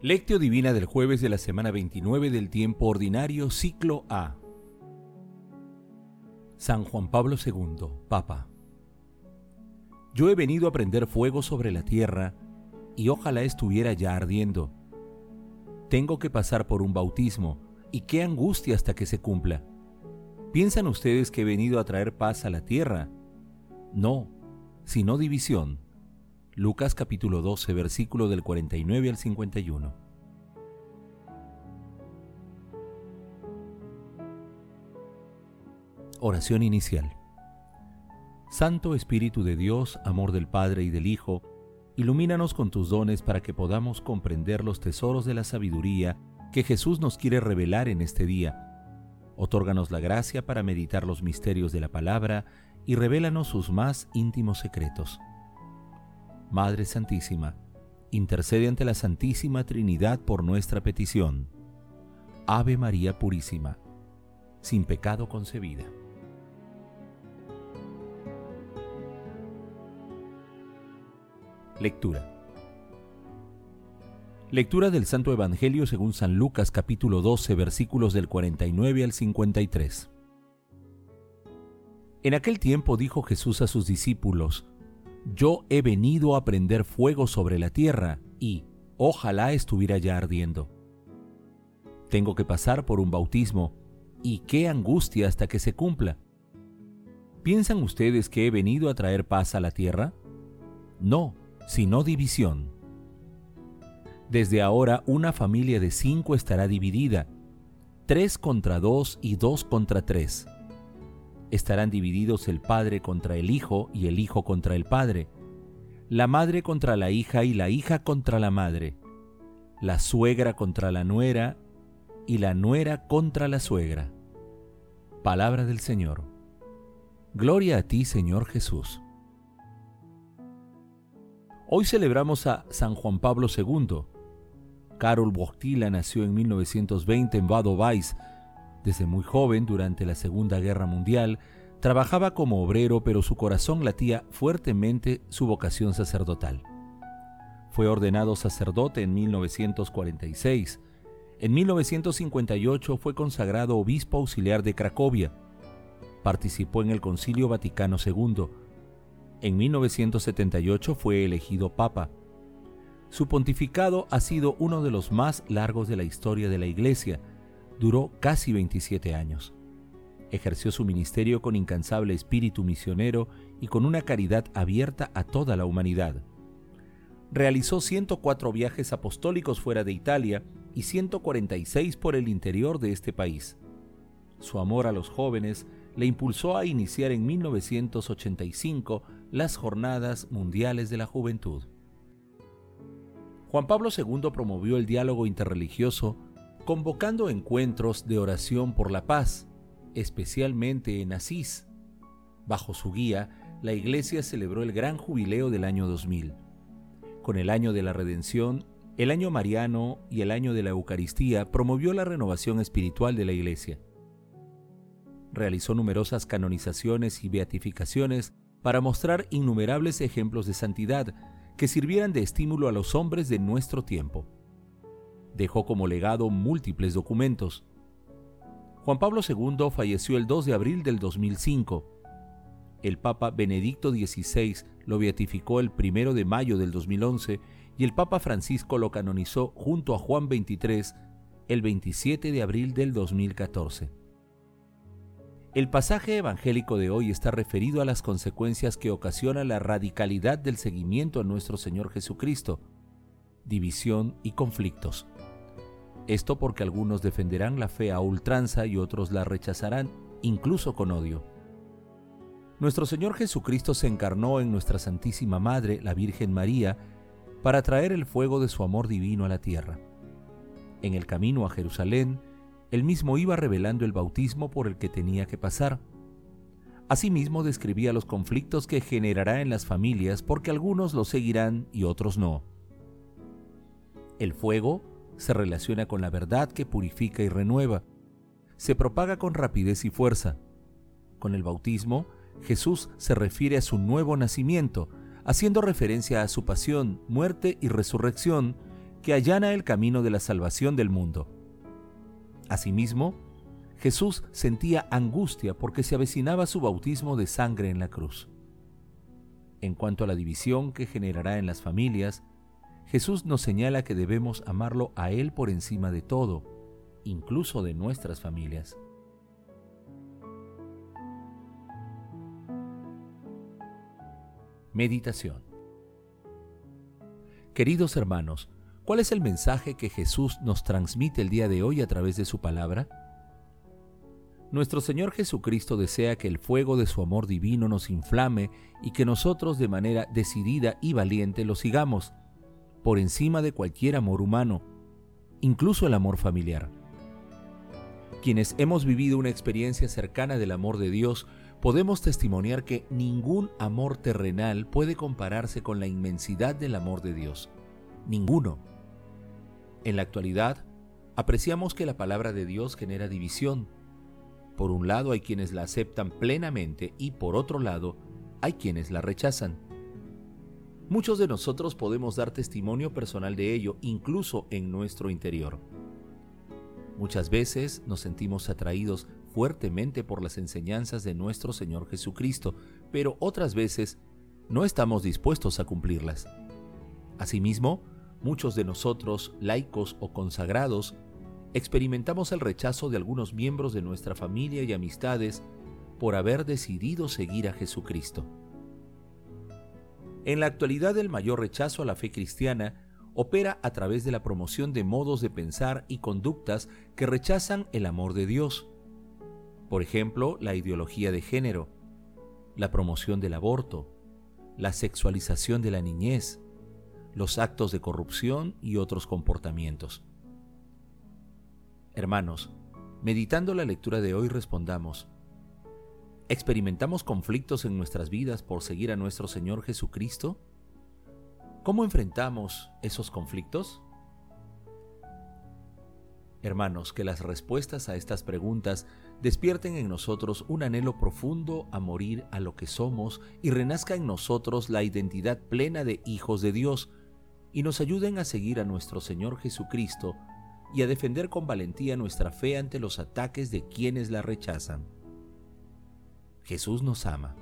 Lectio Divina del jueves de la semana 29 del tiempo ordinario, ciclo A. San Juan Pablo II, Papa. Yo he venido a prender fuego sobre la tierra y ojalá estuviera ya ardiendo. Tengo que pasar por un bautismo y qué angustia hasta que se cumpla. ¿Piensan ustedes que he venido a traer paz a la tierra? No, sino división. Lucas capítulo 12, versículo del 49 al 51. Oración inicial. Santo Espíritu de Dios, amor del Padre y del Hijo, ilumínanos con tus dones para que podamos comprender los tesoros de la sabiduría que Jesús nos quiere revelar en este día. Otórganos la gracia para meditar los misterios de la palabra y revélanos sus más íntimos secretos. Madre Santísima, intercede ante la Santísima Trinidad por nuestra petición. Ave María Purísima, sin pecado concebida. Lectura. Lectura del Santo Evangelio según San Lucas capítulo 12 versículos del 49 al 53. En aquel tiempo dijo Jesús a sus discípulos, yo he venido a prender fuego sobre la tierra y ojalá estuviera ya ardiendo. Tengo que pasar por un bautismo y qué angustia hasta que se cumpla. ¿Piensan ustedes que he venido a traer paz a la tierra? No, sino división. Desde ahora una familia de cinco estará dividida, tres contra dos y dos contra tres estarán divididos el padre contra el hijo y el hijo contra el padre, la madre contra la hija y la hija contra la madre, la suegra contra la nuera y la nuera contra la suegra. Palabra del Señor. Gloria a ti, Señor Jesús. Hoy celebramos a San Juan Pablo II. Karol Wojtyla nació en 1920 en Wadowice, desde muy joven, durante la Segunda Guerra Mundial, trabajaba como obrero, pero su corazón latía fuertemente su vocación sacerdotal. Fue ordenado sacerdote en 1946. En 1958 fue consagrado obispo auxiliar de Cracovia. Participó en el Concilio Vaticano II. En 1978 fue elegido papa. Su pontificado ha sido uno de los más largos de la historia de la Iglesia, duró casi 27 años. Ejerció su ministerio con incansable espíritu misionero y con una caridad abierta a toda la humanidad. Realizó 104 viajes apostólicos fuera de Italia y 146 por el interior de este país. Su amor a los jóvenes le impulsó a iniciar en 1985 las Jornadas Mundiales de la Juventud. Juan Pablo II promovió el diálogo interreligioso convocando encuentros de oración por la paz, especialmente en Asís. Bajo su guía, la Iglesia celebró el gran jubileo del año 2000. Con el año de la redención, el año mariano y el año de la Eucaristía promovió la renovación espiritual de la Iglesia. Realizó numerosas canonizaciones y beatificaciones para mostrar innumerables ejemplos de santidad que sirvieran de estímulo a los hombres de nuestro tiempo dejó como legado múltiples documentos. Juan Pablo II falleció el 2 de abril del 2005. El Papa Benedicto XVI lo beatificó el 1 de mayo del 2011 y el Papa Francisco lo canonizó junto a Juan XXIII el 27 de abril del 2014. El pasaje evangélico de hoy está referido a las consecuencias que ocasiona la radicalidad del seguimiento a nuestro Señor Jesucristo, división y conflictos. Esto porque algunos defenderán la fe a ultranza y otros la rechazarán, incluso con odio. Nuestro Señor Jesucristo se encarnó en nuestra Santísima Madre, la Virgen María, para traer el fuego de su amor divino a la tierra. En el camino a Jerusalén, él mismo iba revelando el bautismo por el que tenía que pasar. Asimismo describía los conflictos que generará en las familias porque algunos lo seguirán y otros no. El fuego se relaciona con la verdad que purifica y renueva. Se propaga con rapidez y fuerza. Con el bautismo, Jesús se refiere a su nuevo nacimiento, haciendo referencia a su pasión, muerte y resurrección, que allana el camino de la salvación del mundo. Asimismo, Jesús sentía angustia porque se avecinaba su bautismo de sangre en la cruz. En cuanto a la división que generará en las familias, Jesús nos señala que debemos amarlo a Él por encima de todo, incluso de nuestras familias. Meditación Queridos hermanos, ¿cuál es el mensaje que Jesús nos transmite el día de hoy a través de su palabra? Nuestro Señor Jesucristo desea que el fuego de su amor divino nos inflame y que nosotros de manera decidida y valiente lo sigamos, por encima de cualquier amor humano, incluso el amor familiar. Quienes hemos vivido una experiencia cercana del amor de Dios podemos testimoniar que ningún amor terrenal puede compararse con la inmensidad del amor de Dios. Ninguno. En la actualidad, apreciamos que la palabra de Dios genera división. Por un lado hay quienes la aceptan plenamente y por otro lado hay quienes la rechazan. Muchos de nosotros podemos dar testimonio personal de ello, incluso en nuestro interior. Muchas veces nos sentimos atraídos fuertemente por las enseñanzas de nuestro Señor Jesucristo, pero otras veces no estamos dispuestos a cumplirlas. Asimismo, muchos de nosotros, laicos o consagrados, experimentamos el rechazo de algunos miembros de nuestra familia y amistades por haber decidido seguir a Jesucristo. En la actualidad el mayor rechazo a la fe cristiana opera a través de la promoción de modos de pensar y conductas que rechazan el amor de Dios, por ejemplo, la ideología de género, la promoción del aborto, la sexualización de la niñez, los actos de corrupción y otros comportamientos. Hermanos, meditando la lectura de hoy respondamos, ¿experimentamos conflictos en nuestras vidas por seguir a nuestro Señor Jesucristo? ¿Cómo enfrentamos esos conflictos? Hermanos, que las respuestas a estas preguntas despierten en nosotros un anhelo profundo a morir a lo que somos y renazca en nosotros la identidad plena de hijos de Dios y nos ayuden a seguir a nuestro Señor Jesucristo y a defender con valentía nuestra fe ante los ataques de quienes la rechazan. Jesús nos ama.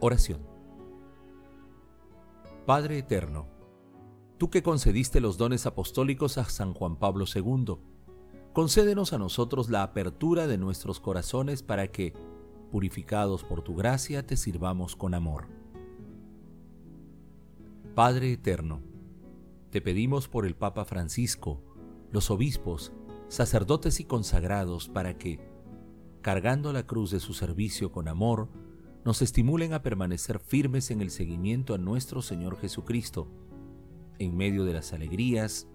Oración Padre Eterno, tú que concediste los dones apostólicos a San Juan Pablo II, concédenos a nosotros la apertura de nuestros corazones para que, purificados por tu gracia, te sirvamos con amor. Padre Eterno, te pedimos por el Papa Francisco, los obispos, sacerdotes y consagrados para que, cargando la cruz de su servicio con amor, nos estimulen a permanecer firmes en el seguimiento a nuestro Señor Jesucristo, en medio de las alegrías,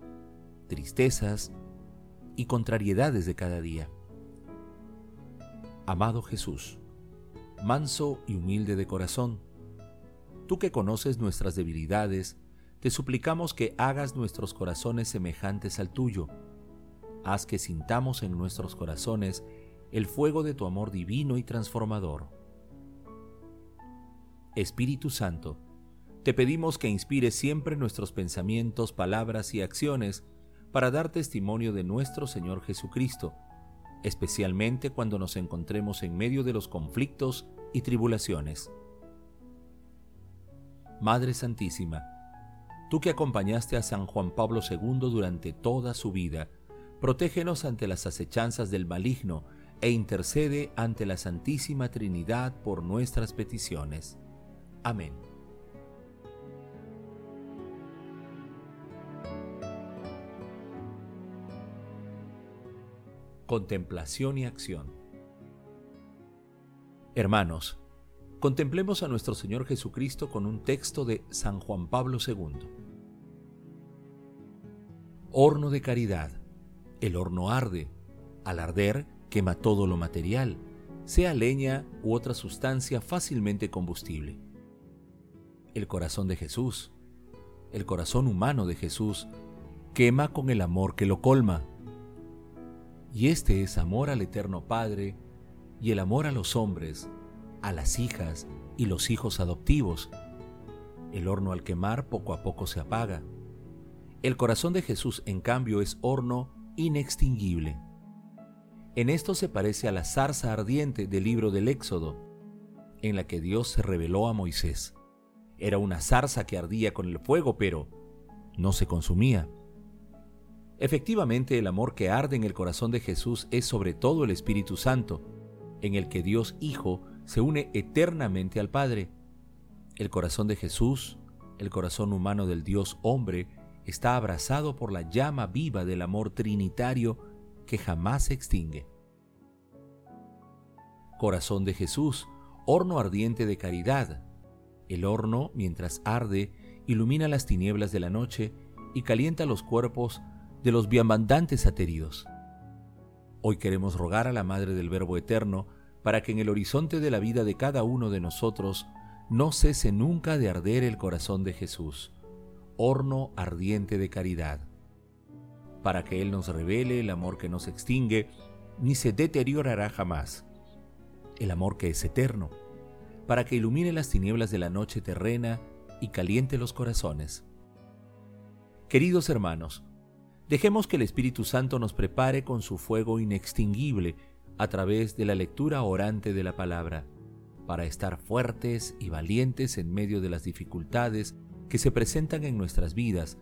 tristezas y contrariedades de cada día. Amado Jesús, manso y humilde de corazón, tú que conoces nuestras debilidades, te suplicamos que hagas nuestros corazones semejantes al tuyo. Haz que sintamos en nuestros corazones el fuego de tu amor divino y transformador. Espíritu Santo, te pedimos que inspires siempre nuestros pensamientos, palabras y acciones para dar testimonio de nuestro Señor Jesucristo, especialmente cuando nos encontremos en medio de los conflictos y tribulaciones. Madre Santísima, tú que acompañaste a San Juan Pablo II durante toda su vida, protégenos ante las acechanzas del maligno e intercede ante la Santísima Trinidad por nuestras peticiones. Amén. Contemplación y acción Hermanos, contemplemos a nuestro Señor Jesucristo con un texto de San Juan Pablo II. Horno de caridad. El horno arde. Al arder, quema todo lo material, sea leña u otra sustancia fácilmente combustible el corazón de Jesús, el corazón humano de Jesús, quema con el amor que lo colma. Y este es amor al Eterno Padre y el amor a los hombres, a las hijas y los hijos adoptivos. El horno al quemar poco a poco se apaga. El corazón de Jesús, en cambio, es horno inextinguible. En esto se parece a la zarza ardiente del libro del Éxodo, en la que Dios se reveló a Moisés. Era una zarza que ardía con el fuego, pero no se consumía. Efectivamente, el amor que arde en el corazón de Jesús es sobre todo el Espíritu Santo, en el que Dios Hijo se une eternamente al Padre. El corazón de Jesús, el corazón humano del Dios hombre, está abrazado por la llama viva del amor trinitario que jamás se extingue. Corazón de Jesús, horno ardiente de caridad. El horno, mientras arde, ilumina las tinieblas de la noche y calienta los cuerpos de los viandantes ateridos. Hoy queremos rogar a la Madre del Verbo Eterno para que en el horizonte de la vida de cada uno de nosotros no cese nunca de arder el corazón de Jesús, horno ardiente de caridad, para que Él nos revele el amor que no se extingue ni se deteriorará jamás, el amor que es eterno, para que ilumine las tinieblas de la noche terrena y caliente los corazones. Queridos hermanos, dejemos que el Espíritu Santo nos prepare con su fuego inextinguible a través de la lectura orante de la palabra, para estar fuertes y valientes en medio de las dificultades que se presentan en nuestras vidas,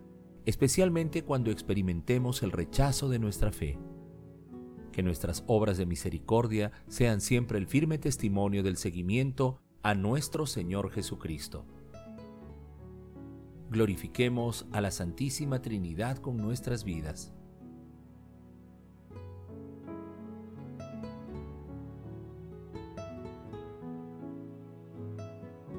especialmente cuando experimentemos el rechazo de nuestra fe. Que nuestras obras de misericordia sean siempre el firme testimonio del seguimiento a nuestro Señor Jesucristo. Glorifiquemos a la Santísima Trinidad con nuestras vidas.